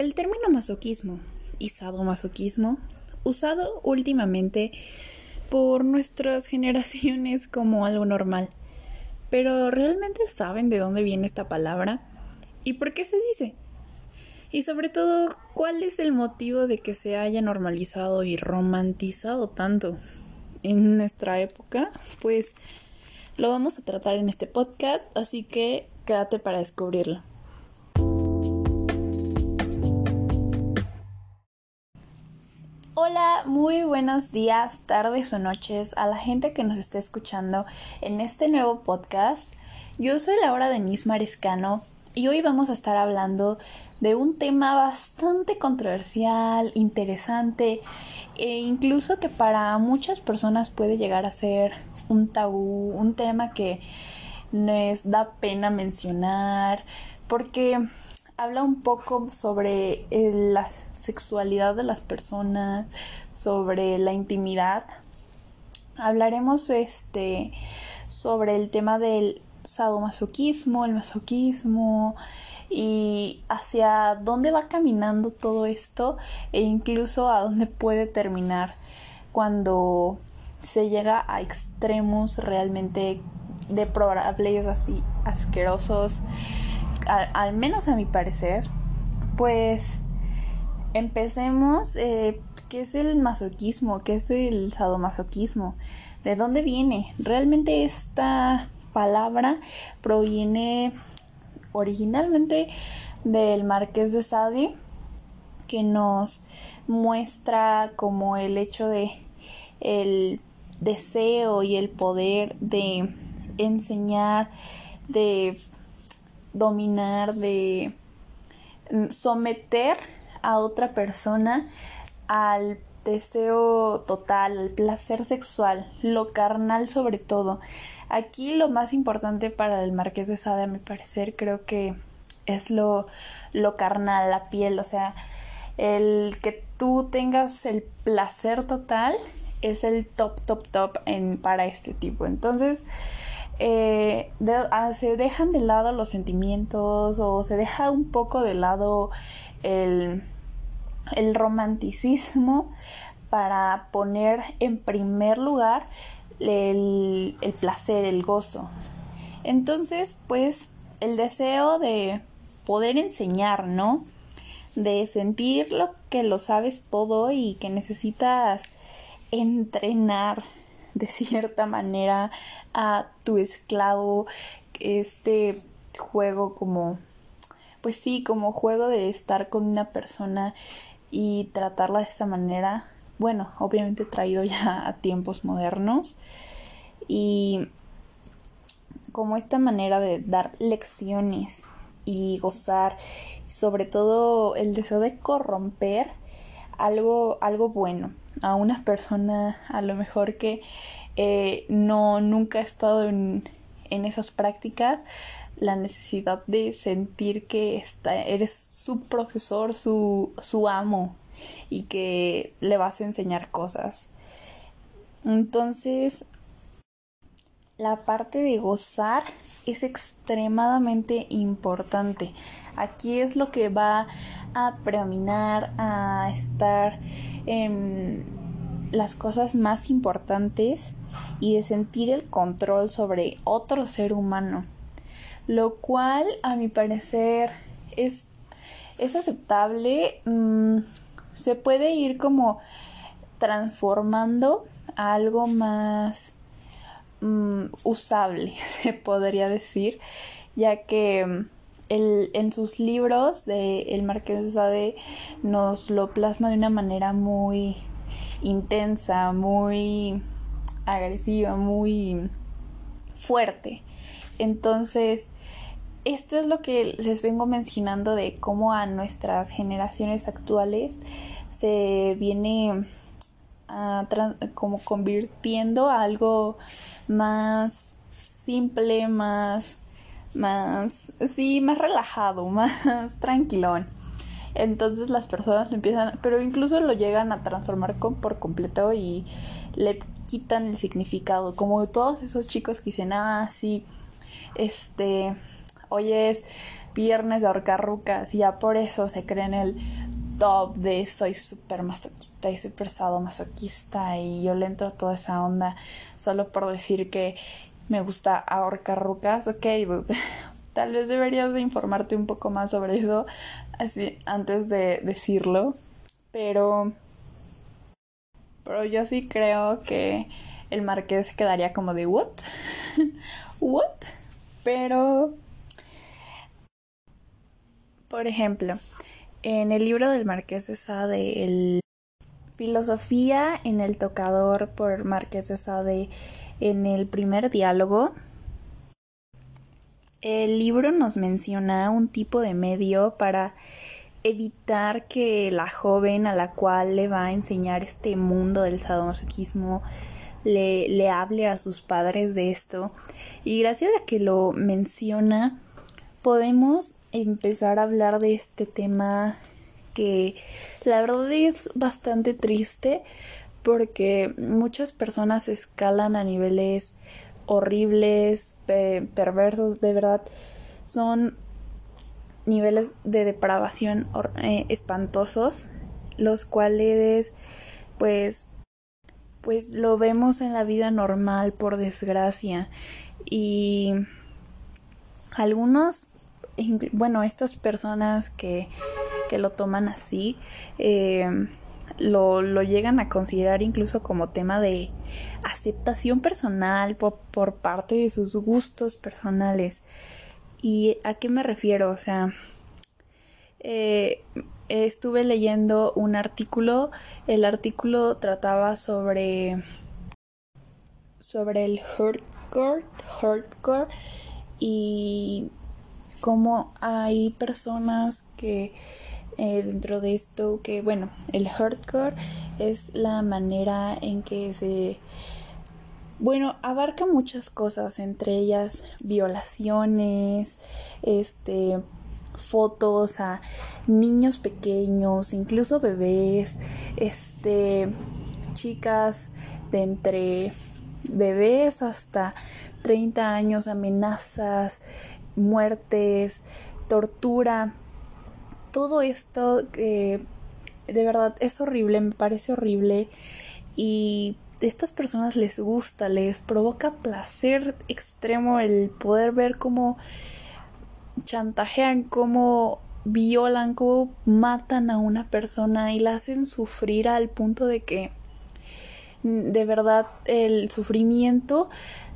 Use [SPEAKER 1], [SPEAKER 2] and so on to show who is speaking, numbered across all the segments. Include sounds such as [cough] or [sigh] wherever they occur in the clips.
[SPEAKER 1] El término masoquismo y sadomasoquismo, usado últimamente por nuestras generaciones como algo normal. Pero ¿realmente saben de dónde viene esta palabra? ¿Y por qué se dice? Y sobre todo, ¿cuál es el motivo de que se haya normalizado y romantizado tanto en nuestra época? Pues lo vamos a tratar en este podcast, así que quédate para descubrirlo. Hola, muy buenos días, tardes o noches a la gente que nos está escuchando en este nuevo podcast. Yo soy Laura Denise Mariscano y hoy vamos a estar hablando de un tema bastante controversial, interesante e incluso que para muchas personas puede llegar a ser un tabú, un tema que nos da pena mencionar porque habla un poco sobre eh, la sexualidad de las personas, sobre la intimidad. Hablaremos este sobre el tema del sadomasoquismo, el masoquismo y hacia dónde va caminando todo esto e incluso a dónde puede terminar cuando se llega a extremos realmente deplorables así asquerosos al, menos a mi parecer, pues empecemos, eh, ¿qué es el masoquismo? ¿Qué es el sadomasoquismo? ¿De dónde viene? Realmente esta palabra proviene originalmente del Marqués de Sade, que nos muestra como el hecho de el deseo y el poder de enseñar, de dominar, de someter a otra persona al deseo total, al placer sexual, lo carnal sobre todo. Aquí lo más importante para el Marqués de Sade, a mi parecer, creo que es lo, lo carnal, la piel, o sea, el que tú tengas el placer total es el top, top, top en, para este tipo. Entonces, eh, ah, se dejan de lado los sentimientos o se deja un poco de lado el, el romanticismo para poner en primer lugar el, el, placer, el gozo. Entonces, pues, el deseo de poder enseñar, ¿no? De sentir lo que lo sabes todo y que necesitas entrenar de cierta manera a tu esclavo este juego como pues sí como juego de estar con una persona y tratarla de esta manera bueno obviamente traído ya a tiempos modernos y como esta manera de dar lecciones y gozar sobre todo el deseo de corromper algo algo bueno a una persona a lo mejor que eh, no nunca ha estado en, en, esas prácticas la necesidad de sentir que está, eres su profesor, su, su amo y que le vas a enseñar cosas. Entonces, la parte de gozar es extremadamente importante. Aquí es lo que va a predominar, a estar en las cosas más importantes y de sentir el control sobre otro ser humano, lo cual a mi parecer es, es aceptable, mm, se puede ir como transformando a algo más mm, usable, [laughs] se podría decir, ya que el, en sus libros de El Marqués de Sade nos lo plasma de una manera muy intensa, muy agresiva, muy fuerte. Entonces, esto es lo que les vengo mencionando de cómo a nuestras generaciones actuales se viene como convirtiendo a algo más simple, más, más, sí, más relajado, [laughs] más tranquilón. Entonces las personas lo empiezan, pero incluso lo llegan a transformar por completo y le quitan el significado. Como todos esos chicos que dicen, ah, sí, este, oyes, viernes de ahorcar rucas y ya por eso se creen el top de soy súper masoquista y súper masoquista y yo le entro a toda esa onda solo por decir que me gusta ahorcar rucas, ok, [laughs] tal vez deberías de informarte un poco más sobre eso así antes de decirlo, pero pero yo sí creo que el marqués quedaría como de what? [laughs] what? Pero por ejemplo, en el libro del Marqués de Sade, el Filosofía en el tocador por Marqués de Sade, en el primer diálogo, el libro nos menciona un tipo de medio para evitar que la joven a la cual le va a enseñar este mundo del sadomasoquismo le, le hable a sus padres de esto. Y gracias a que lo menciona, podemos empezar a hablar de este tema que la verdad es bastante triste porque muchas personas escalan a niveles horribles, perversos, de verdad son niveles de depravación eh, espantosos, los cuales pues pues lo vemos en la vida normal por desgracia. Y algunos bueno, estas personas que, que lo toman así, eh, lo, lo, llegan a considerar incluso como tema de aceptación personal por, por, parte de sus gustos personales. ¿Y a qué me refiero? O sea, eh, estuve leyendo un artículo, el artículo trataba sobre sobre el hardcore, hardcore y como hay personas que eh, dentro de esto que bueno el hardcore es la manera en que se bueno abarca muchas cosas entre ellas violaciones este fotos a niños pequeños incluso bebés este chicas de entre bebés hasta 30 años amenazas muertes, tortura, todo esto que de verdad es horrible, me parece horrible y a estas personas les gusta, les provoca placer extremo el poder ver cómo chantajean, cómo violan, cómo matan a una persona y la hacen sufrir al punto de que de verdad el sufrimiento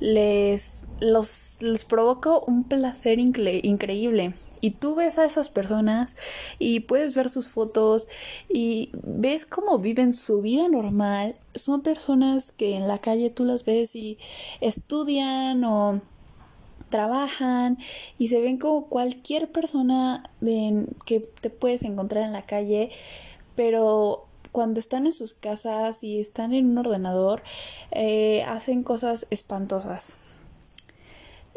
[SPEAKER 1] les, los, les provoca un placer increíble. Y tú ves a esas personas y puedes ver sus fotos y ves cómo viven su vida normal. Son personas que en la calle tú las ves y estudian o trabajan y se ven como cualquier persona que te puedes encontrar en la calle, pero cuando están en sus casas y están en un ordenador, eh, hacen cosas espantosas.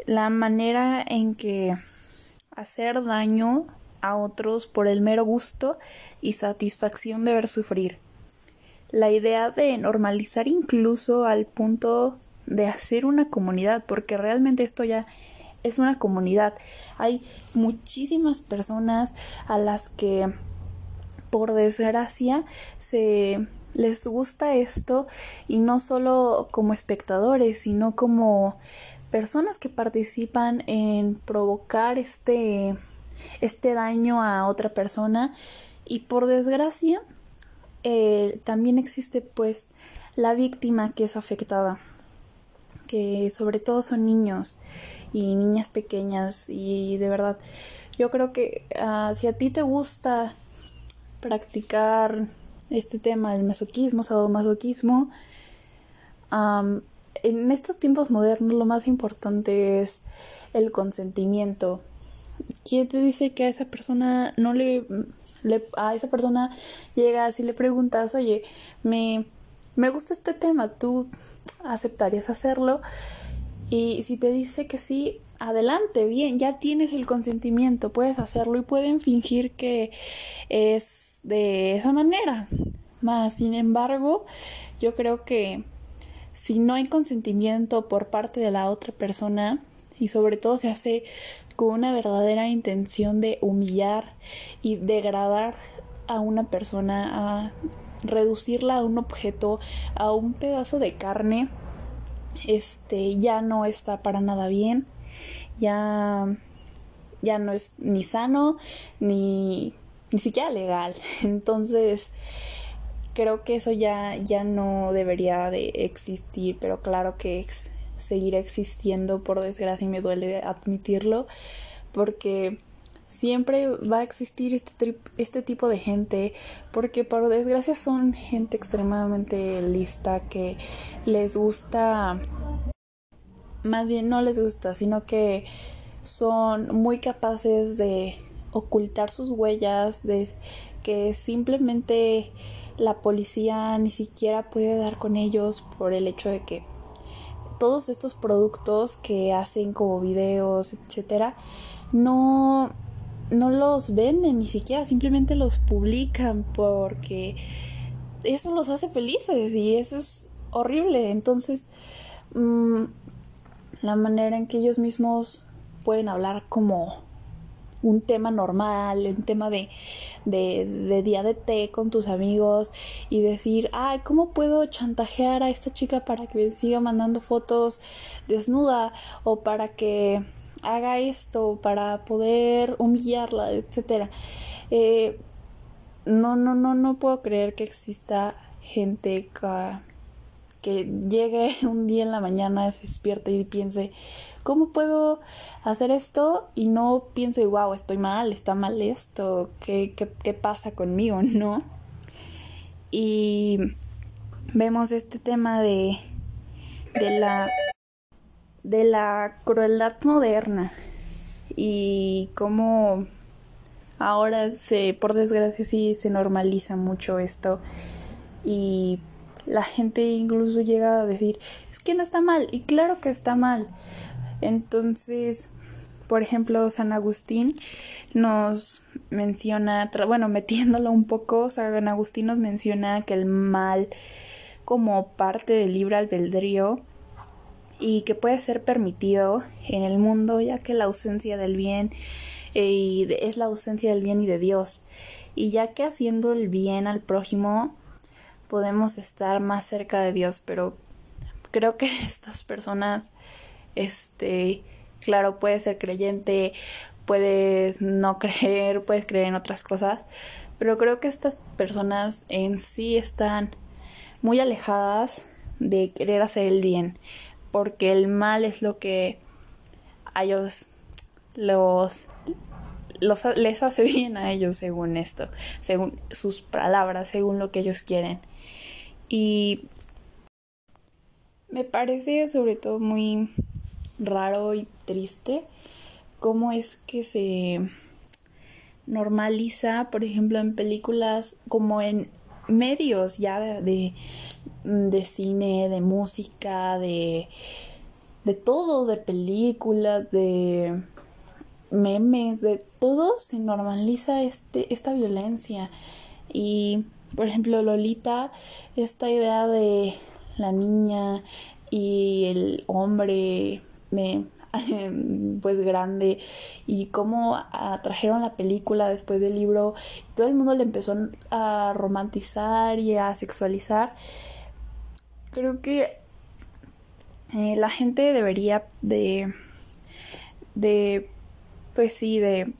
[SPEAKER 1] La manera en que hacer daño a otros por el mero gusto y satisfacción de ver sufrir. La idea de normalizar incluso al punto de hacer una comunidad, porque realmente esto ya es una comunidad. Hay muchísimas personas a las que por desgracia se les gusta esto y no solo como espectadores, sino como personas que participan en provocar este este daño a otra persona y por desgracia eh, también existe pues la víctima que es afectada que sobre todo son niños y niñas pequeñas y de verdad yo creo que ah, si a ti te gusta practicar este tema del masoquismo, sadomasoquismo. En estos tiempos modernos lo más importante es el consentimiento. ¿Quién te dice que a esa persona no le, a esa persona llegas y le preguntas, oye, me, me gusta este tema, ¿tú aceptarías hacerlo? Y si te dice que sí, adelante, bien, ya tienes el consentimiento, puedes hacerlo y pueden fingir que es de esa manera. Más, sin embargo, yo creo que si no hay consentimiento por parte de la otra persona y sobre todo se hace con una verdadera intención de humillar y degradar a una persona, a reducirla a un objeto, a un pedazo de carne, este ya no está para nada bien, ya ya no es ni sano ni ni siquiera legal. [laughs] Entonces, creo que eso ya ya no debería de existir, pero claro que seguirá existiendo por desgracia y me duele admitirlo porque siempre va a existir este, este tipo de gente porque por desgracia son gente extremadamente lista que les gusta más bien no les gusta sino que son muy capaces de ocultar sus huellas de que simplemente la policía ni siquiera puede dar con ellos por el hecho de que todos estos productos que hacen como videos, etcétera, no no los venden ni siquiera, simplemente los publican porque eso los hace felices y eso es horrible. Entonces, mm, la manera en que ellos mismos pueden hablar como un tema normal, un tema de, de, de, día de té con tus amigos y decir, ay, ¿cómo puedo chantajear a esta chica para que me siga mandando fotos desnuda o para que haga esto para poder humillarla, etcétera. Eh, no, no, no, no puedo creer que exista gente que, llegue [laughs] un día en la mañana, se despierte y piense, ¿cómo puedo hacer esto? Y no piense, wow, estoy mal, está mal esto, ¿qué, qué, qué pasa conmigo? [laughs] No. Y vemos este tema de, de la de la crueldad moderna y cómo ahora se, por desgracia, sí se normaliza mucho esto y la gente incluso llega a decir, es que no está mal, y claro que está mal. Entonces, por ejemplo, San Agustín nos menciona, bueno, metiéndolo un poco, San Agustín nos menciona que el mal como parte del libre albedrío y que puede ser permitido en el mundo ya que la ausencia del bien eh, es la ausencia del bien y de Dios y ya que haciendo el bien al prójimo podemos estar más cerca de Dios pero creo que [laughs] estas personas este claro puedes ser creyente puedes no [laughs] creer puedes creer en otras cosas pero creo que estas personas en sí están muy alejadas de querer hacer el bien porque el mal es lo que a ellos los, les hace [laughs] bien a ellos según esto, según sus palabras, según lo que ellos quieren. Y me parece sobre todo muy raro y triste cómo es que se normaliza, por ejemplo, en películas como en medios ya de, de cine, de música, de, de todo, de películas, de memes, de todo se normaliza este, esta violencia. Y, por ejemplo, Lolita, esta idea de la niña y el hombre de, [laughs] pues grande y cómo trajeron la película después del libro todo el mundo le empezó a romantizar y a sexualizar creo que eh, la gente debería de, de, pues sí, de,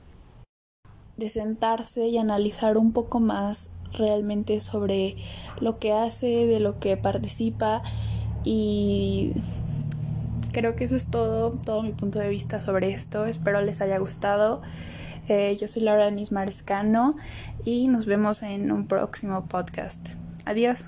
[SPEAKER 1] de sentarse y analizar un poco más realmente sobre lo que hace, de lo que participa y creo que eso es todo, todo mi punto de vista sobre esto. Espero les haya gustado. Eh, yo soy Laura Nismarescano y nos vemos en un próximo podcast. Adiós.